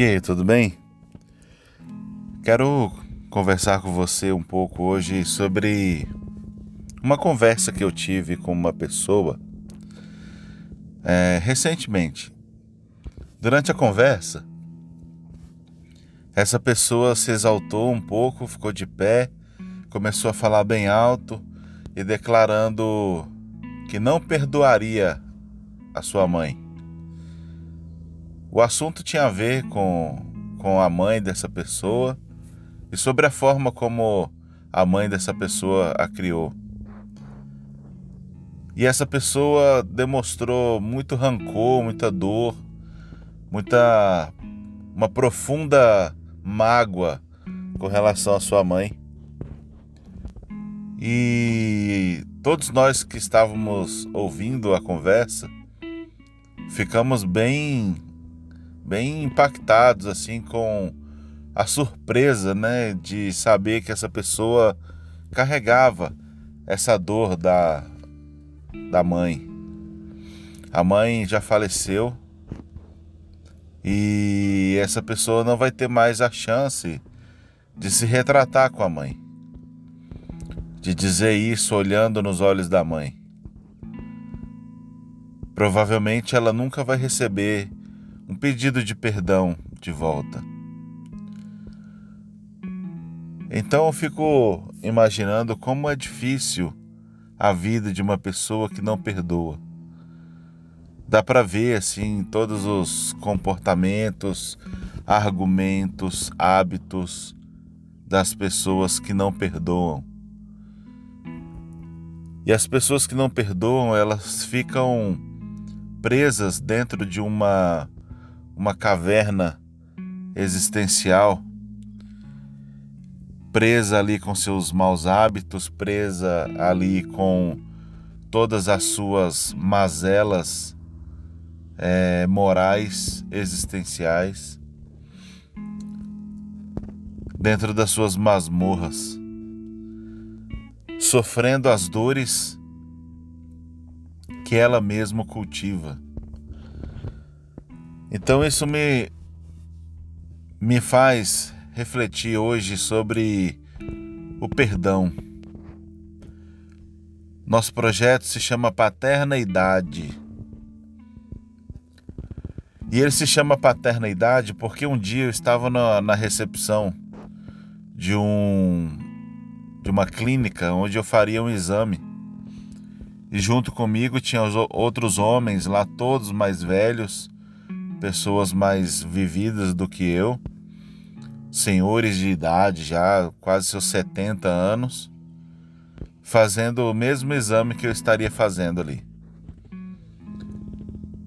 E aí, tudo bem? Quero conversar com você um pouco hoje sobre uma conversa que eu tive com uma pessoa é, recentemente. Durante a conversa, essa pessoa se exaltou um pouco, ficou de pé, começou a falar bem alto e declarando que não perdoaria a sua mãe. O assunto tinha a ver com, com a mãe dessa pessoa e sobre a forma como a mãe dessa pessoa a criou. E essa pessoa demonstrou muito rancor, muita dor, muita uma profunda mágoa com relação à sua mãe. E todos nós que estávamos ouvindo a conversa ficamos bem bem impactados assim com a surpresa, né, de saber que essa pessoa carregava essa dor da da mãe. A mãe já faleceu e essa pessoa não vai ter mais a chance de se retratar com a mãe. De dizer isso olhando nos olhos da mãe. Provavelmente ela nunca vai receber um pedido de perdão de volta. Então eu fico imaginando como é difícil a vida de uma pessoa que não perdoa. Dá para ver assim todos os comportamentos, argumentos, hábitos das pessoas que não perdoam. E as pessoas que não perdoam, elas ficam presas dentro de uma uma caverna existencial, presa ali com seus maus hábitos, presa ali com todas as suas mazelas é, morais, existenciais, dentro das suas masmorras, sofrendo as dores que ela mesma cultiva. Então isso me me faz refletir hoje sobre o perdão. Nosso projeto se chama Paterna Idade. E ele se chama Paterna Idade porque um dia eu estava na, na recepção de um de uma clínica onde eu faria um exame. E junto comigo tinha os outros homens lá, todos mais velhos, pessoas mais vividas do que eu, senhores de idade já, quase seus 70 anos, fazendo o mesmo exame que eu estaria fazendo ali.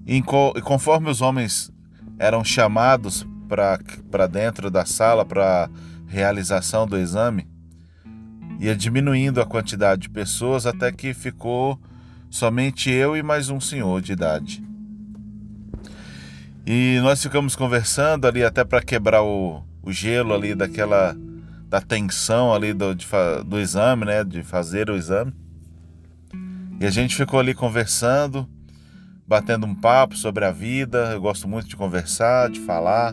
E conforme os homens eram chamados para dentro da sala para realização do exame, ia diminuindo a quantidade de pessoas até que ficou somente eu e mais um senhor de idade. E nós ficamos conversando ali até para quebrar o, o gelo ali daquela da tensão ali do, de, do exame, né, de fazer o exame. E a gente ficou ali conversando, batendo um papo sobre a vida. Eu gosto muito de conversar, de falar.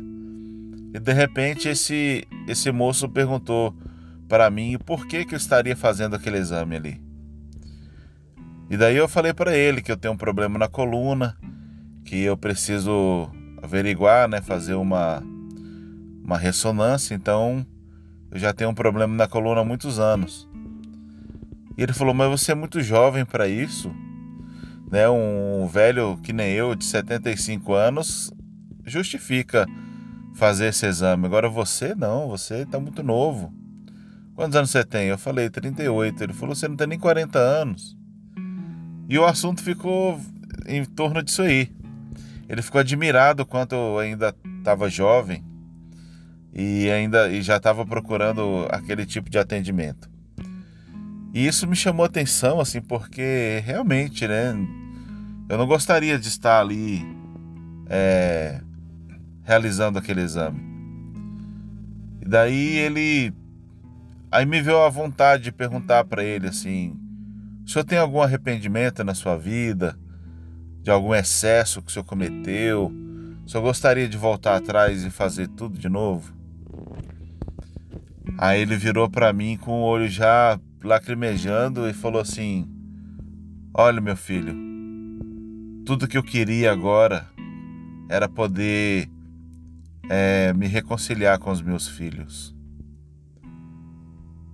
E de repente esse esse moço perguntou para mim por que que eu estaria fazendo aquele exame ali. E daí eu falei para ele que eu tenho um problema na coluna, que eu preciso averiguar, né, fazer uma, uma ressonância, então eu já tenho um problema na coluna há muitos anos. E ele falou: Mas você é muito jovem para isso, né? Um velho que nem eu, de 75 anos, justifica fazer esse exame. Agora você não, você está muito novo. Quantos anos você tem? Eu falei 38. Ele falou: Você não tem nem 40 anos. E o assunto ficou em torno disso aí. Ele ficou admirado quanto eu ainda estava jovem e ainda e já estava procurando aquele tipo de atendimento. E isso me chamou atenção assim, porque realmente, né, eu não gostaria de estar ali é, realizando aquele exame. E daí ele aí me veio a vontade de perguntar para ele assim: o senhor tem algum arrependimento na sua vida? De algum excesso que o senhor cometeu, Só gostaria de voltar atrás e fazer tudo de novo. Aí ele virou para mim com o olho já lacrimejando e falou assim: Olha, meu filho, tudo que eu queria agora era poder é, me reconciliar com os meus filhos.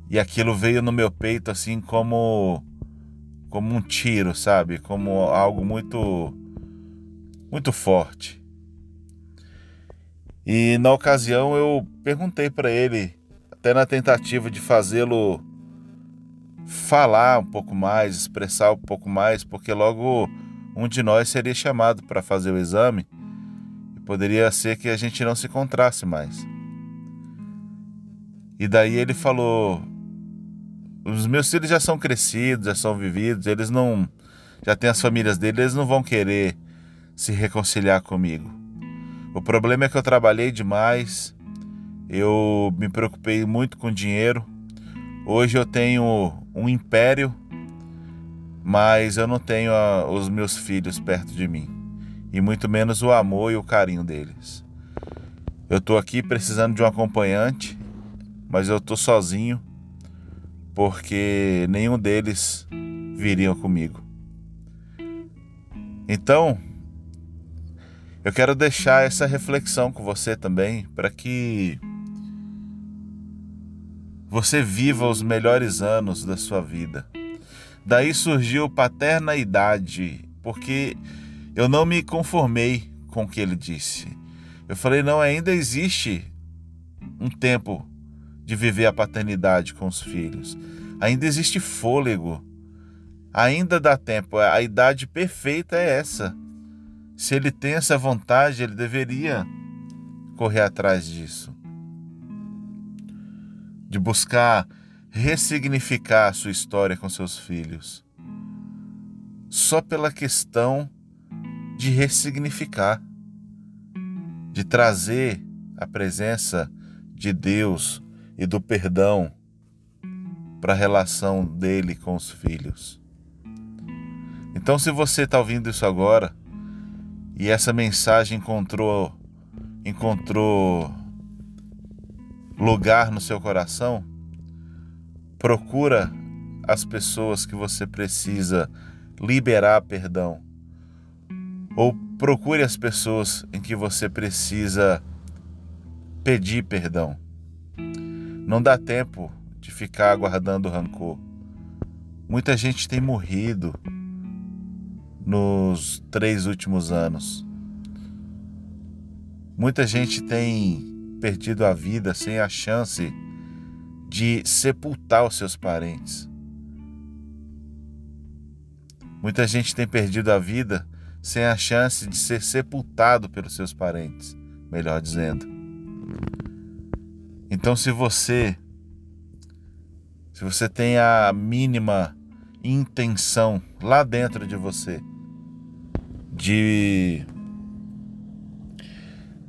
E aquilo veio no meu peito assim como como um tiro, sabe? Como algo muito muito forte. E na ocasião eu perguntei para ele, até na tentativa de fazê-lo falar um pouco mais, expressar um pouco mais, porque logo um de nós seria chamado para fazer o exame e poderia ser que a gente não se encontrasse mais. E daí ele falou: os meus filhos já são crescidos, já são vividos, eles não. Já têm as famílias deles, eles não vão querer se reconciliar comigo. O problema é que eu trabalhei demais, eu me preocupei muito com dinheiro. Hoje eu tenho um império, mas eu não tenho a, os meus filhos perto de mim, e muito menos o amor e o carinho deles. Eu estou aqui precisando de um acompanhante, mas eu estou sozinho porque nenhum deles viriam comigo. Então, eu quero deixar essa reflexão com você também, para que você viva os melhores anos da sua vida. Daí surgiu paternaidade, porque eu não me conformei com o que ele disse. Eu falei, não, ainda existe um tempo de viver a paternidade com os filhos. Ainda existe fôlego. Ainda dá tempo. A idade perfeita é essa. Se ele tem essa vontade, ele deveria correr atrás disso. De buscar ressignificar a sua história com seus filhos. Só pela questão de ressignificar, de trazer a presença de Deus e do perdão para a relação dele com os filhos. Então, se você está ouvindo isso agora e essa mensagem encontrou encontrou lugar no seu coração, procura as pessoas que você precisa liberar perdão. Ou procure as pessoas em que você precisa pedir perdão. Não dá tempo de ficar guardando rancor. Muita gente tem morrido nos três últimos anos. Muita gente tem perdido a vida sem a chance de sepultar os seus parentes. Muita gente tem perdido a vida sem a chance de ser sepultado pelos seus parentes, melhor dizendo. Então, se você se você tem a mínima intenção lá dentro de você de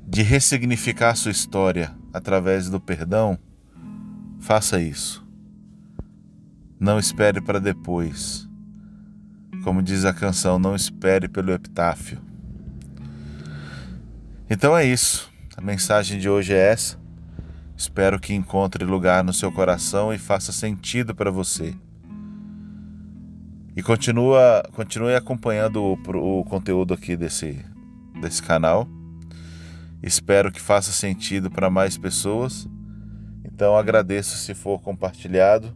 de ressignificar a sua história através do perdão, faça isso. Não espere para depois. Como diz a canção, não espere pelo epitáfio. Então é isso. A mensagem de hoje é essa. Espero que encontre lugar no seu coração e faça sentido para você. E continua, continue acompanhando o, o conteúdo aqui desse, desse canal. Espero que faça sentido para mais pessoas. Então agradeço se for compartilhado.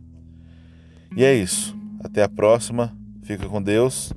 E é isso. Até a próxima. Fica com Deus